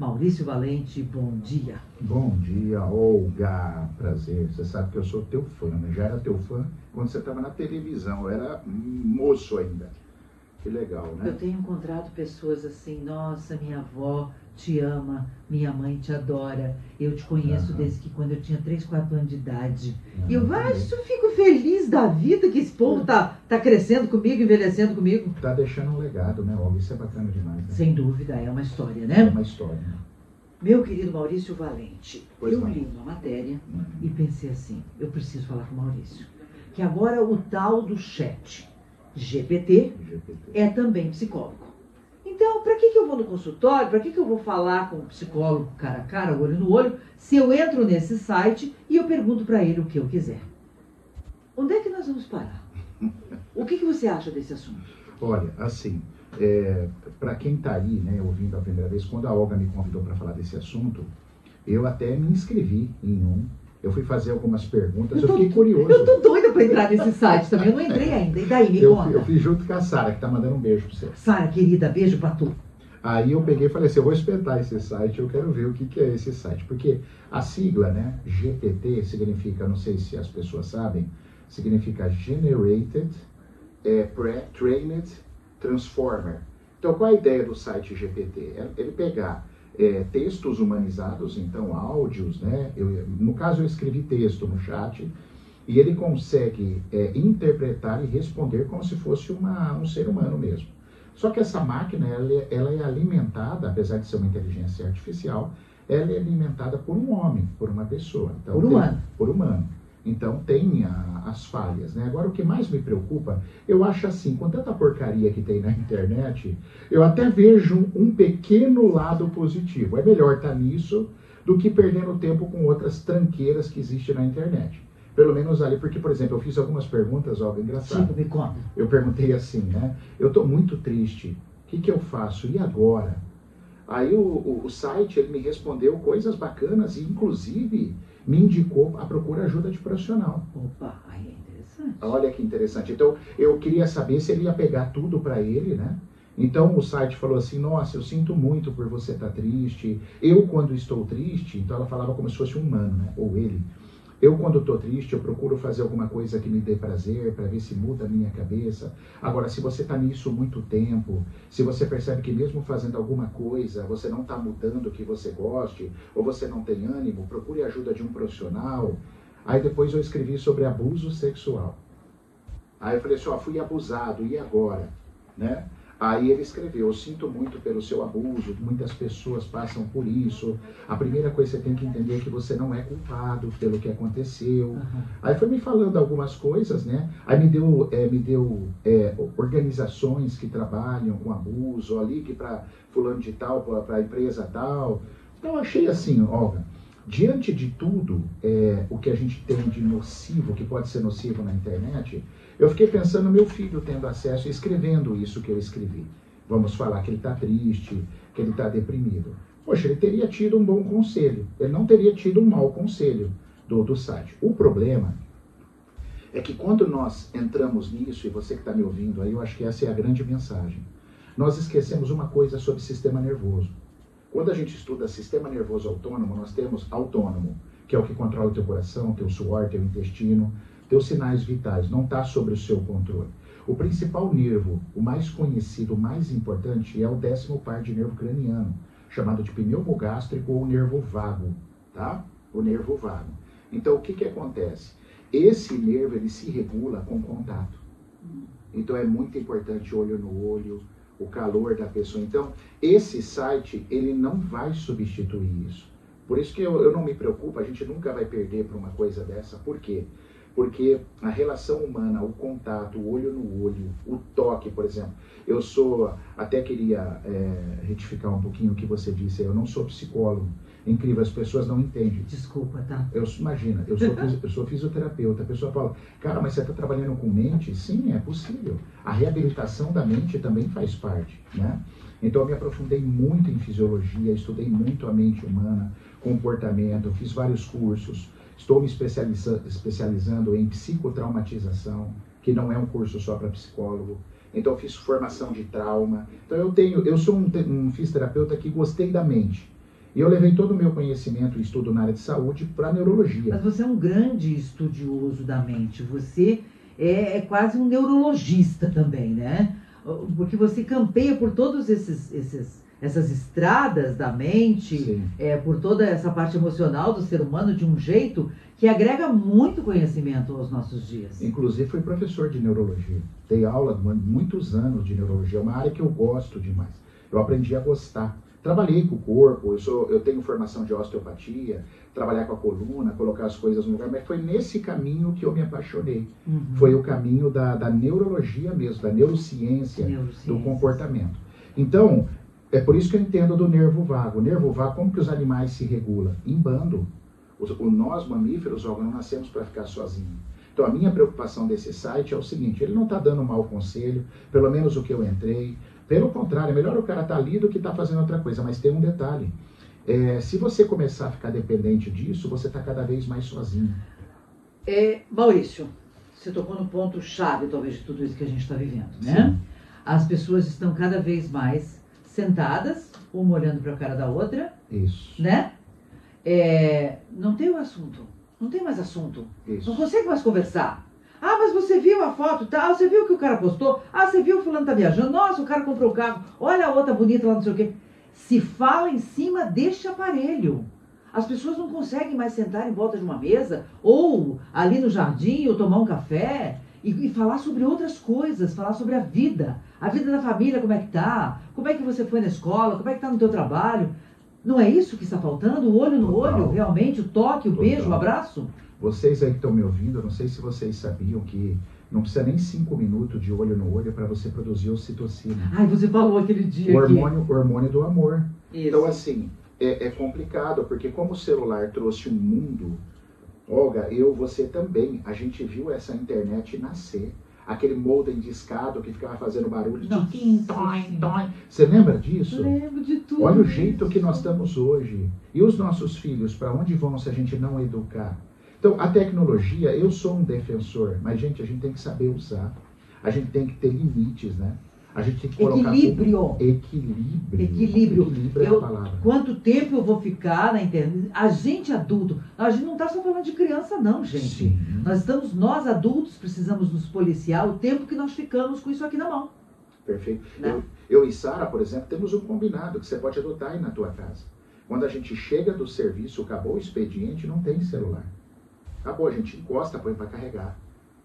Maurício Valente, bom dia. Bom dia, Olga. Prazer. Você sabe que eu sou teu fã, né? Já era teu fã quando você estava na televisão. Eu era moço ainda. Que legal, né? Eu tenho encontrado pessoas assim, nossa, minha avó te ama, minha mãe te adora. Eu te conheço Aham. desde que quando eu tinha 3, 4 anos de idade. Aham. E eu acho, fico feliz da vida que esse povo tá, tá crescendo comigo, envelhecendo comigo. Tá deixando um legado, né, Olga? Isso é bacana demais. Né? Sem dúvida, é uma história, É né? uma história. né? Meu querido Maurício Valente, Pois eu não. li uma matéria Uhum. e pensei assim, eu preciso falar com o Maurício. Que agora o tal do chat GPT GPT. é também psicólogo. Então, para que, que eu vou no consultório? Para que, que eu vou falar com o psicólogo cara a cara, olho no olho, se eu entro nesse site e eu pergunto para ele o que eu quiser? Onde é que nós vamos parar? O que, que você acha desse assunto? Olha, assim, é, para quem está aí, né, ouvindo a primeira vez, quando a Olga me convidou para falar desse assunto, eu até me inscrevi em um. Eu fui fazer algumas perguntas, Eu eu, tô- fiquei curioso. Eu tô doida para entrar nesse site também, eu não entrei ainda. E daí, me Eu, conta. eu fiz junto com a Sara, que tá mandando um beijo para você. Sara, querida, beijo pra tu. Aí eu peguei e falei assim, eu vou espetar esse site, eu quero ver o que, que é esse site. Porque a sigla, né, GPT, significa, não sei se as pessoas sabem, significa Generated é, Pre-Trained Transformer. Então, qual a ideia do site GPT? É ele pegar é, textos humanizados, então áudios, né? Eu, no caso, eu escrevi texto no chat, e ele consegue é, interpretar e responder como se fosse uma, um ser humano mesmo. Só que essa máquina, ela, é- ela é alimentada, apesar de ser uma inteligência artificial, ela é alimentada por um homem, por uma pessoa. Então, Por humano. por humano. Então tem a- as falhas, né? Agora o que mais me preocupa, eu acho assim, com tanta porcaria que tem na internet, eu até vejo um pequeno lado positivo. É melhor estar nisso do que perdendo tempo com outras tranqueiras que existem na internet. Pelo menos ali, porque, por exemplo, eu fiz algumas perguntas, ó, engraçado. Tipo, me conta. Eu perguntei assim, né? Eu estou muito triste. O que, que eu faço? E agora? Aí o, o, o site ele me respondeu coisas bacanas e, inclusive, me indicou a procura ajuda de profissional. Opa, aí é interessante. Olha que interessante. Então, eu queria saber se ele ia pegar tudo para ele, né? Então, o site falou assim: Nossa, eu sinto muito por você estar triste. Eu, quando estou triste, então ela falava como se fosse um humano, né? Ou ele. Eu, quando estou triste, eu procuro fazer alguma coisa que me dê prazer, para ver se muda a minha cabeça. Agora, se você está nisso muito tempo, se você percebe que mesmo fazendo alguma coisa, você não está mudando o que você goste, ou você não tem ânimo, procure a ajuda de um profissional. Aí depois eu escrevi sobre abuso sexual. Aí eu falei assim, ó, fui abusado, e agora? Né? Aí ele escreveu, eu sinto muito pelo seu abuso, muitas pessoas passam por isso. A primeira coisa que você tem que entender é que você não é culpado pelo que aconteceu. Aham. Aí foi me falando algumas coisas, né? Aí me deu, é, me deu é, organizações que trabalham com abuso, ali que para fulano de tal, para a empresa tal. Então eu achei assim, Olga, diante de tudo é, o que a gente tem de nocivo, que pode ser nocivo na internet, eu fiquei pensando no meu filho tendo acesso e escrevendo isso que eu escrevi. Vamos falar que ele está triste, que ele está deprimido. Poxa, ele teria tido um bom conselho, ele não teria tido um mau conselho do, do site. O problema é que quando nós entramos nisso, e você que está me ouvindo aí, eu acho que essa é a grande mensagem. Nós esquecemos uma coisa sobre sistema nervoso. Quando a gente estuda sistema nervoso autônomo, nós temos autônomo, que é o que controla o teu coração, teu suor, teu intestino, teus sinais vitais, não está sobre o seu controle. O principal nervo, o mais conhecido, o mais importante, é o décimo par de nervo craniano, chamado de pneumogástrico ou nervo vago, tá? O nervo vago. Então, o que que acontece? Esse nervo, ele se regula com contato. Então, é muito importante olho no olho, o calor da pessoa. Então, esse site, ele não vai substituir isso. Por isso que eu, eu não me preocupo, a gente nunca vai perder para uma coisa dessa. Por quê? Porque a relação humana, o contato, o olho no olho, o toque, por exemplo. Eu sou, até queria é, retificar um pouquinho o que você disse, eu não sou psicólogo. Incrível, as pessoas não entendem. Desculpa, tá? Eu, imagina, eu sou, eu sou fisioterapeuta. A pessoa fala, cara, mas você está trabalhando com mente? Sim, é possível. A reabilitação da mente também faz parte, né? Então eu me aprofundei muito em fisiologia, estudei muito a mente humana, comportamento, fiz vários cursos. Estou me especializa- especializando em psicotraumatização, que não é um curso só para psicólogo. Então eu fiz formação de trauma. Então eu tenho, eu sou um, um fisioterapeuta que gostei da mente. E eu levei todo o meu conhecimento e estudo na área de saúde para neurologia. Mas você é um grande estudioso da mente. Você é, é quase um neurologista também, né? Porque você campeia por todos esses, esses essas estradas da mente, é, por toda essa parte emocional do ser humano de um jeito que agrega muito conhecimento aos nossos dias. Inclusive fui professor de neurologia. Dei aula muitos anos de neurologia, é uma área que eu gosto demais. Eu aprendi a gostar. Trabalhei com o corpo, eu, sou, eu tenho formação de osteopatia, trabalhar com a coluna, colocar as coisas no lugar, mas foi nesse caminho que eu me apaixonei. Uhum. Foi o caminho da, da neurologia mesmo, da neurociência, neurociência, do comportamento. Então, é por isso que eu entendo do nervo vago. O nervo vago, como que os animais se regulam? Em bando. Os, nós, mamíferos, ó, não nascemos para ficar sozinhos. Então, a minha preocupação desse site é o seguinte: ele não está dando mau conselho, pelo menos o que eu entrei. Pelo contrário, é melhor o cara estar tá ali do que estar tá fazendo outra coisa. Mas tem um detalhe: é, se você começar a ficar dependente disso, você está cada vez mais sozinho. É, Maurício, você tocou no ponto chave, talvez, de tudo isso que a gente está vivendo, né? Sim. As pessoas estão cada vez mais sentadas, uma olhando para a cara da outra. Isso. Né? É, não tem o assunto. Não tem mais assunto. Isso. Não consegue mais conversar. Ah, mas você viu a foto tal? Você viu que o cara postou? Ah, você viu o fulano tá viajando? Nossa, o cara comprou o carro. Olha a outra bonita lá, não sei o quê. Se fala em cima deste aparelho. As pessoas não conseguem mais sentar em volta de uma mesa, ou ali no jardim, ou tomar um café, e, e falar sobre outras coisas, falar sobre a vida. A vida da família, como é que tá? Como é que você foi na escola? Como é que tá no teu trabalho? Não é isso que está faltando? O olho no Total. olho, realmente, o toque, o Total. beijo, o abraço? Vocês aí que estão me ouvindo, não sei se vocês sabiam que não precisa nem cinco minutos de olho no olho para você produzir ocitocina. Ai, você falou aquele dia. O hormônio, o hormônio do amor. Isso. Então, assim, é, é, complicado, porque como o celular trouxe um mundo, Olga, eu, você também, a gente viu essa internet nascer aquele modem discado que ficava fazendo barulho de tim, toim, toim. Você lembra disso? Lembro de tudo. Olha o jeito que nós estamos hoje. E os nossos filhos, para onde vão se a gente não educar? Então, a tecnologia, eu sou um defensor, mas, gente, a gente tem que saber usar. A gente tem que ter limites, né? A gente tem que colocar equilíbrio. Equilíbrio. Equilíbrio. Equilíbrio é eu, a palavra. Quanto tempo eu vou ficar na internet? A gente adulto, a gente não está só falando de criança, não, gente. Sim. Nós estamos, nós adultos, precisamos nos policiar o tempo que nós ficamos com isso aqui na mão. Perfeito. Né? Eu, eu e Sara, por exemplo, temos um combinado que você pode adotar aí na tua casa. Quando a gente chega do serviço, acabou o expediente, não tem celular. Acabou, a gente encosta, põe para carregar.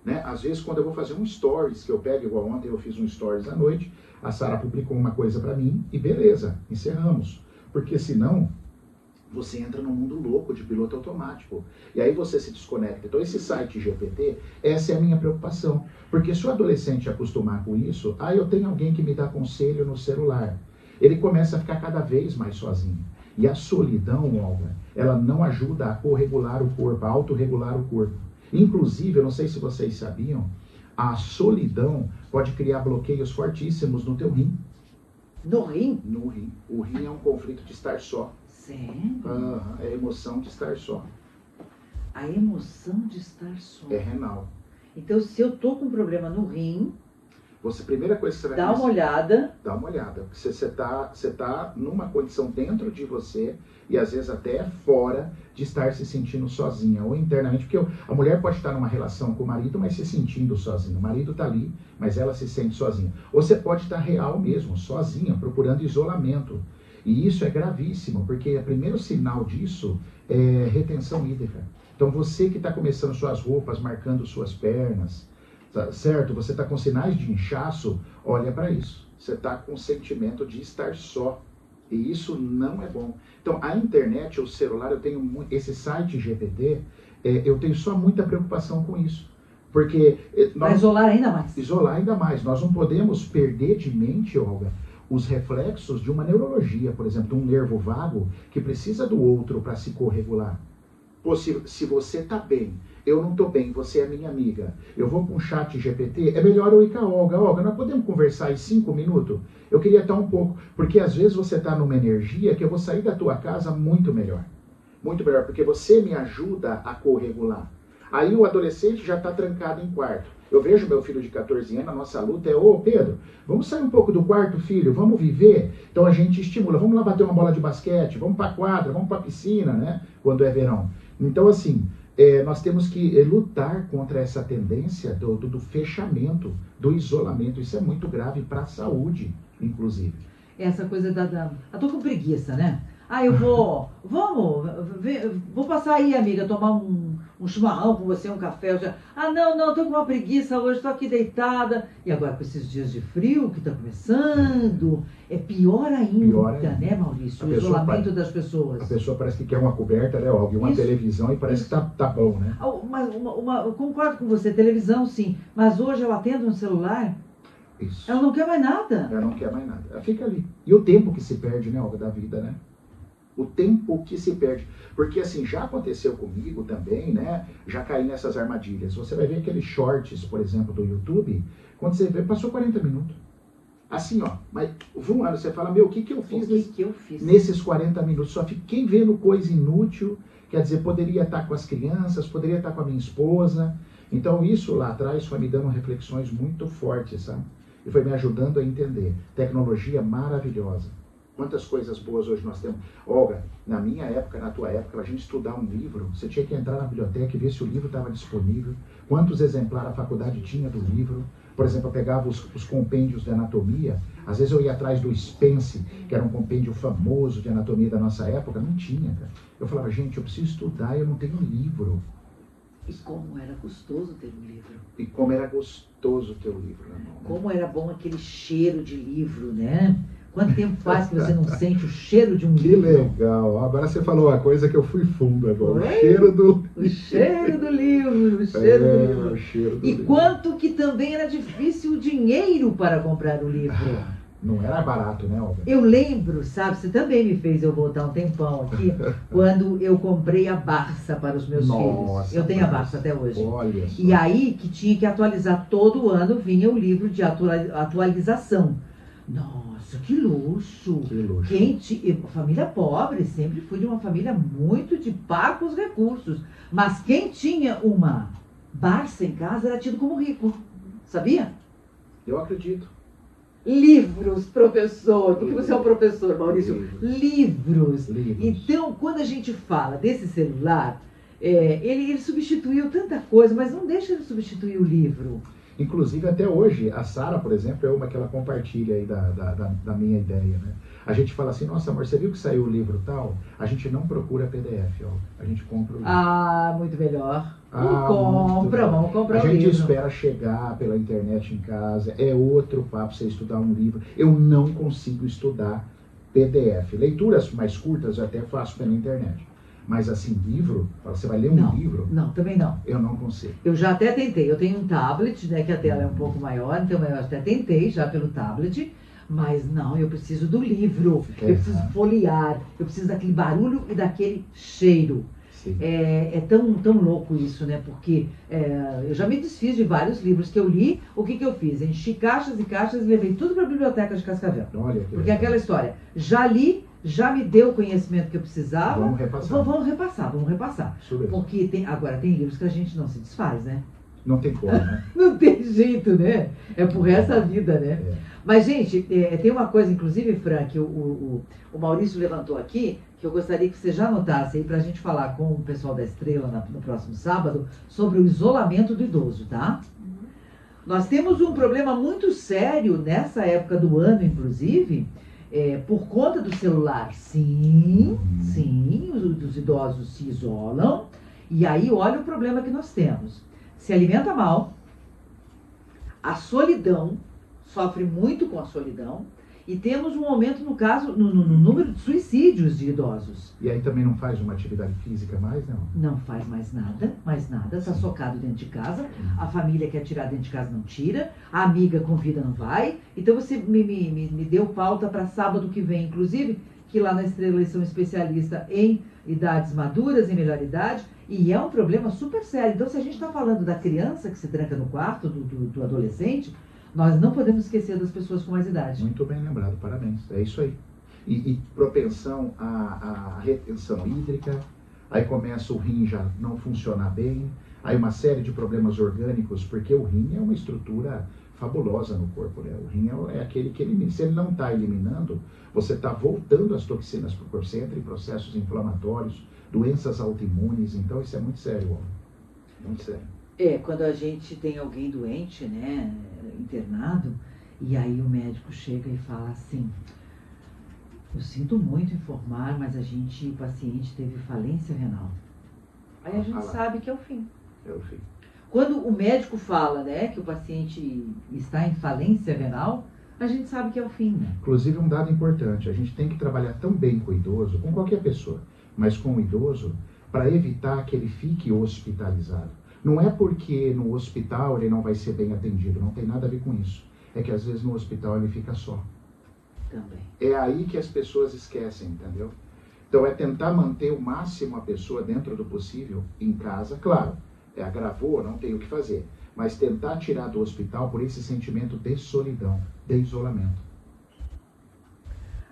Né? Às vezes, quando eu vou fazer um stories, que eu pego, igual ontem eu fiz um stories à noite, a Sara publicou uma coisa para mim e beleza, encerramos. Porque senão, você entra num mundo louco de piloto automático. E aí você se desconecta. Então, esse site GPT, essa é a minha preocupação. Porque se o adolescente acostumar com isso, ah, eu tenho alguém que me dá conselho no celular. Ele começa a ficar cada vez mais sozinho. E a solidão, Olga, ela não ajuda a corregular o corpo, a autorregular o corpo. Inclusive, eu não sei se vocês sabiam, a solidão pode criar bloqueios fortíssimos no teu rim. No rim? No rim. O rim é um conflito de estar só. Sério? Ah, é a emoção de estar só. A emoção de estar só. É renal. Então, se eu tô com um problema no rim, você, primeira coisa que você vai Dá uma olhada. Dá uma olhada. Você está você tá numa condição dentro de você e às vezes até fora de estar se sentindo sozinha ou internamente. Porque a mulher pode estar numa relação com o marido, mas se sentindo sozinha. O marido está ali, mas ela se sente sozinha. Ou você pode estar real mesmo, sozinha, procurando isolamento. E isso é gravíssimo, porque o primeiro sinal disso é retenção hídrica. Então você que está começando suas roupas, marcando suas pernas, tá certo? Você está com sinais de inchaço, olha para isso. Você está com o sentimento de estar só. E isso não é bom. Então, a internet, o celular, eu tenho esse site GPT, é, eu tenho só muita preocupação com isso. Porque. É, nós, isolar ainda mais. Isolar ainda mais. Nós não podemos perder de mente, Olga, os reflexos de uma neurologia, por exemplo, de um nervo vago que precisa do outro para se corregular. Pô, se, se você está bem eu não estou bem, você é minha amiga, eu vou com o chat GPT, é melhor eu ir com a Olga. Olga, nós podemos conversar em cinco minutos? Eu queria estar um pouco, porque às vezes você está numa energia que eu vou sair da tua casa muito melhor. Muito melhor, porque você me ajuda a corregular. Aí o adolescente já está trancado em quarto. Eu vejo meu filho de 14 anos, a nossa luta é, ô Pedro, vamos sair um pouco do quarto, filho, vamos viver. Então a gente estimula, vamos lá bater uma bola de basquete, vamos para quadra, vamos para piscina, né? Quando é verão. Então, assim, é, nós temos que é, lutar contra essa tendência do, do, do fechamento, do isolamento. Isso é muito grave para a saúde, inclusive. Essa coisa da, da. Eu tô com preguiça, né? Ah, eu vou. Vamos, vou passar aí, amiga, tomar um, um chimarrão com você, um café. Já... Ah, não, não, tô com uma preguiça hoje, tô aqui deitada. E agora, com esses dias de frio que tá começando, é pior ainda, pior ainda. né, Maurício? o isolamento das pessoas. A pessoa parece que quer uma coberta, né, Olga? Uma Isso. televisão e parece Isso. que tá, tá bom, né? Ah, uma, uma, uma, eu concordo com você, televisão sim. Mas hoje ela atende um celular. Isso. Ela não quer mais nada. Ela não quer mais nada. Ela fica ali. E o tempo que se perde, né, Olga, da vida, né? O tempo que se perde. Porque assim, já aconteceu comigo também, né? Já caí nessas armadilhas. Você vai ver aqueles shorts, por exemplo, do YouTube, quando você vê, passou 40 minutos. Assim, ó, mas voando, você fala, meu, o que, que eu fiz, que que eu fiz? nesses 40 minutos? Só fiquei vendo coisa inútil, quer dizer, poderia estar com as crianças, poderia estar com a minha esposa. Então, isso lá atrás foi me dando reflexões muito fortes, sabe? E foi me ajudando a entender. Tecnologia maravilhosa Quantas coisas boas hoje nós temos. Olga, na minha época, na tua época, a gente estudar um livro, você tinha que entrar na biblioteca e ver se o livro estava disponível, quantos exemplares a faculdade tinha do livro. Por exemplo, eu pegava os, os, compêndios de anatomia, às vezes eu ia atrás do Spence, que era um compêndio famoso de anatomia da nossa época, não tinha, cara. Eu falava, gente, eu preciso estudar, eu não tenho livro. E como era gostoso ter um livro. E como era gostoso ter o um livro na mão. Né? Como era bom aquele cheiro de livro, né? Quanto tempo faz que você não sente o cheiro de um que livro? Que legal. Agora você falou uma coisa que eu fui fundo agora. O cheiro do O cheiro do livro, o cheiro é, do livro. O cheiro do e livro. quanto que também era difícil o dinheiro para comprar o livro. Ah, não era barato, né, Olga? Eu lembro, sabe, você também me fez eu voltar um tempão aqui, quando eu comprei a Barça para os meus Nossa, filhos. Eu tenho a Barça até hoje. Olha só. E aí que tinha que atualizar todo ano, vinha o livro de atualização. Nossa, que luxo! Que luxo. Quem família pobre, sempre fui de uma família muito de pacos recursos. Mas quem tinha uma Barça em casa era tido como rico. Sabia? Eu acredito. Livros, professor. Porque você é um professor, Maurício. Livros. Livros. Livros. Então, quando a gente fala desse celular, é, ele, ele substituiu tanta coisa, mas não deixa de substituir o livro. Inclusive, até hoje, a Sara, por exemplo, é uma que ela compartilha aí da, da, da, minha ideia, né? A gente fala assim, nossa amor, você viu que saiu o livro tal? A gente não procura PDF, ó. A gente compra o livro. Ah, muito melhor. Ah, compra, vamos comprar A gente livro. espera chegar pela internet em casa. É outro papo você estudar um livro. Eu não consigo estudar PDF. Leituras mais curtas eu até faço pela internet. Mas assim, livro, você vai ler um não, livro? Não, também não. Eu não consigo. Eu já até tentei. Eu tenho um tablet, né, que a tela é um pouco maior, então eu até tentei já pelo tablet. Mas não, eu preciso do livro, eu preciso folhear, eu preciso daquele barulho e daquele cheiro. É, é, tão, tão louco isso, né? Porque é, eu já me desfiz de vários livros que eu li. O que, que eu fiz? Enchi caixas e caixas e levei tudo para a biblioteca de Cascavel. Olha, Porque é aquela história, já li, já me deu o conhecimento que eu precisava. Vamos repassar. Vamos repassar, vamos repassar. Porque tem, agora tem livros que a gente não se desfaz, né? Não tem como, né? não tem jeito, né? É por essa vida, né? É. Mas, gente, é, tem uma coisa, inclusive, Frank, o, o, o, Maurício levantou aqui, que eu gostaria que você já anotasse aí para a gente falar com o pessoal da Estrela na, no próximo sábado sobre o isolamento do idoso, tá? Uhum. Nós temos um problema muito sério nessa época do ano, inclusive, é, por conta do celular, sim, sim, os, os idosos se isolam. E aí, olha o problema que nós temos. Se alimenta mal, a solidão, sofre muito com a solidão, e temos um aumento, no caso, no, no, no, número de suicídios de idosos. E aí também não faz uma atividade física mais, não? Não faz mais nada, mais nada. Está socado dentro de casa. A família quer tirar dentro de casa, não tira. A amiga convida, não vai. Então você me, me, me, me deu pauta para sábado que vem, inclusive, que lá na Estrela eles são especialistas em idades maduras, em melhor idade. E é um problema super sério. Então, se a gente está falando da criança que se tranca no quarto, do, do, do adolescente, nós não podemos esquecer das pessoas com mais idade. Muito bem lembrado, parabéns. É isso aí. E, e propensão à, à, retenção hídrica, aí começa o rim já não funcionar bem, aí uma série de problemas orgânicos, porque o rim é uma estrutura fabulosa no corpo. Né? O rim é, é aquele que elimina. Se ele não está eliminando, você está voltando as toxinas para o corpo. Você entra em processos inflamatórios, doenças autoimunes. Então, isso é muito sério, homem. Muito sério. É, quando a gente tem alguém doente, né, internado, e aí o médico chega e fala assim: Eu sinto muito informar, mas a gente, o paciente teve falência renal. Aí a gente sabe que é o fim. É o fim. Quando o médico fala, né, que o paciente está em falência renal, a gente sabe que é o fim, né? Inclusive, um dado importante: a gente tem que trabalhar tão bem com o idoso, com qualquer pessoa, mas com o idoso, para evitar que ele fique hospitalizado. Não é porque no hospital ele não vai ser bem atendido, não tem nada a ver com isso. É que às vezes no hospital ele fica só. Também. É aí que as pessoas esquecem, entendeu? Então é tentar manter o máximo a pessoa dentro do possível em casa, claro. É, agravou, não tem o que fazer. Mas tentar tirar do hospital por esse sentimento de solidão, de isolamento.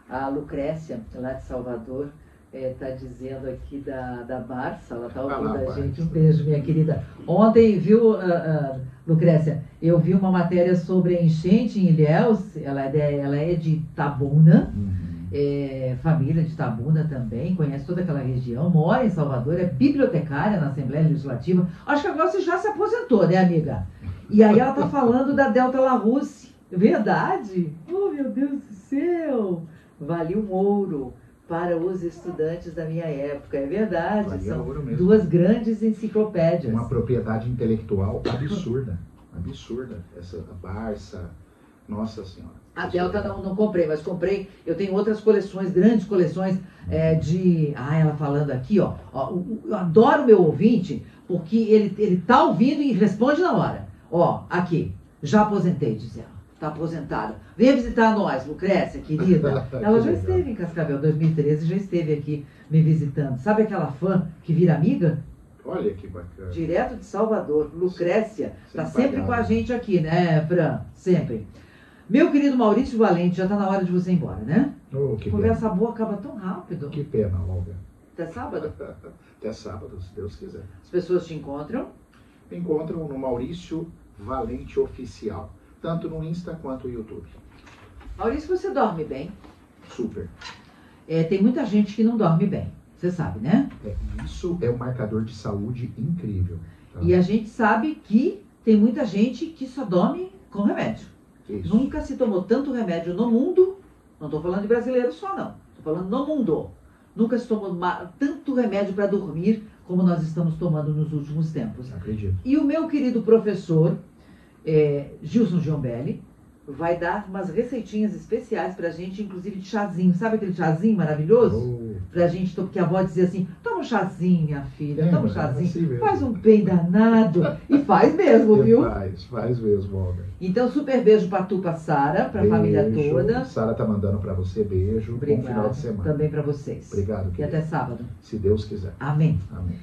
A Lucrécia, lá de Salvador, está é, dizendo aqui da, da Barça, ela está ouvindo a gente. Um beijo, minha querida. Ontem, viu, uh, uh, Lucrécia, eu vi uma matéria sobre a enchente em Ilhéus, ela é de, ela é de Tabuna, uhum. é, família de Tabuna também, conhece toda aquela região, mora em Salvador, é bibliotecária na Assembleia Legislativa. Acho que agora você já se aposentou, né, amiga? E aí ela está falando da Delta La Russe. Verdade? Oh, meu Deus do céu! Vale um ouro para os estudantes da minha época. É verdade, são duas grandes enciclopédias. Uma propriedade intelectual absurda, absurda. Essa Barça, nossa senhora. A Delta não, não comprei, mas comprei. Eu tenho outras coleções, grandes coleções é, de. Ah, ela falando aqui, ó, ó. Eu adoro meu ouvinte, porque ele, ele tá ouvindo e responde na hora. Ó, aqui. Já aposentei, diz ela está aposentada. Venha visitar nós, Lucrécia, querida. Ela já esteve em Cascavel, 2013, já esteve aqui me visitando. Sabe aquela fã que vira amiga? Olha que bacana. Direto de Salvador, Lucrécia. Está sempre com a gente aqui, né, Fran? Sempre. Meu querido Maurício Valente, já está na hora de você ir embora, né? Oh, que Conversa pena. boa acaba tão rápido. Que pena, Olga. Até sábado? Até sábado, se Deus quiser. As pessoas te encontram? Me encontram no Maurício Valente Oficial tanto no Insta quanto no YouTube. Maurício, você dorme bem? Super. É, tem muita gente que não dorme bem, você sabe, né? É, isso é um marcador de saúde incrível. Tá? E a gente sabe que tem muita gente que só dorme com remédio. Isso. Nunca se tomou tanto remédio no mundo, não estou falando de brasileiro só não, estou falando no mundo. Nunca se tomou tanto remédio para dormir como nós estamos tomando nos últimos tempos. Acredito. E o meu querido professor, é, Gilson Giombelli vai dar umas receitinhas especiais pra gente, inclusive de chazinho. Sabe aquele chazinho maravilhoso? Oh. Pra gente, porque a avó dizia assim, toma um chazinho, minha filha, é, toma um chazinho. Assim faz um bem danado. e faz mesmo, viu? Faz, faz mesmo, Olga. Então, super beijo pra tu, pra Sara, pra beijo. família toda. Sara tá mandando pra você beijo. Obrigado. Bom final de semana. Também pra vocês. Obrigado, querido. E até sábado. Se Deus quiser. Amém. Amém.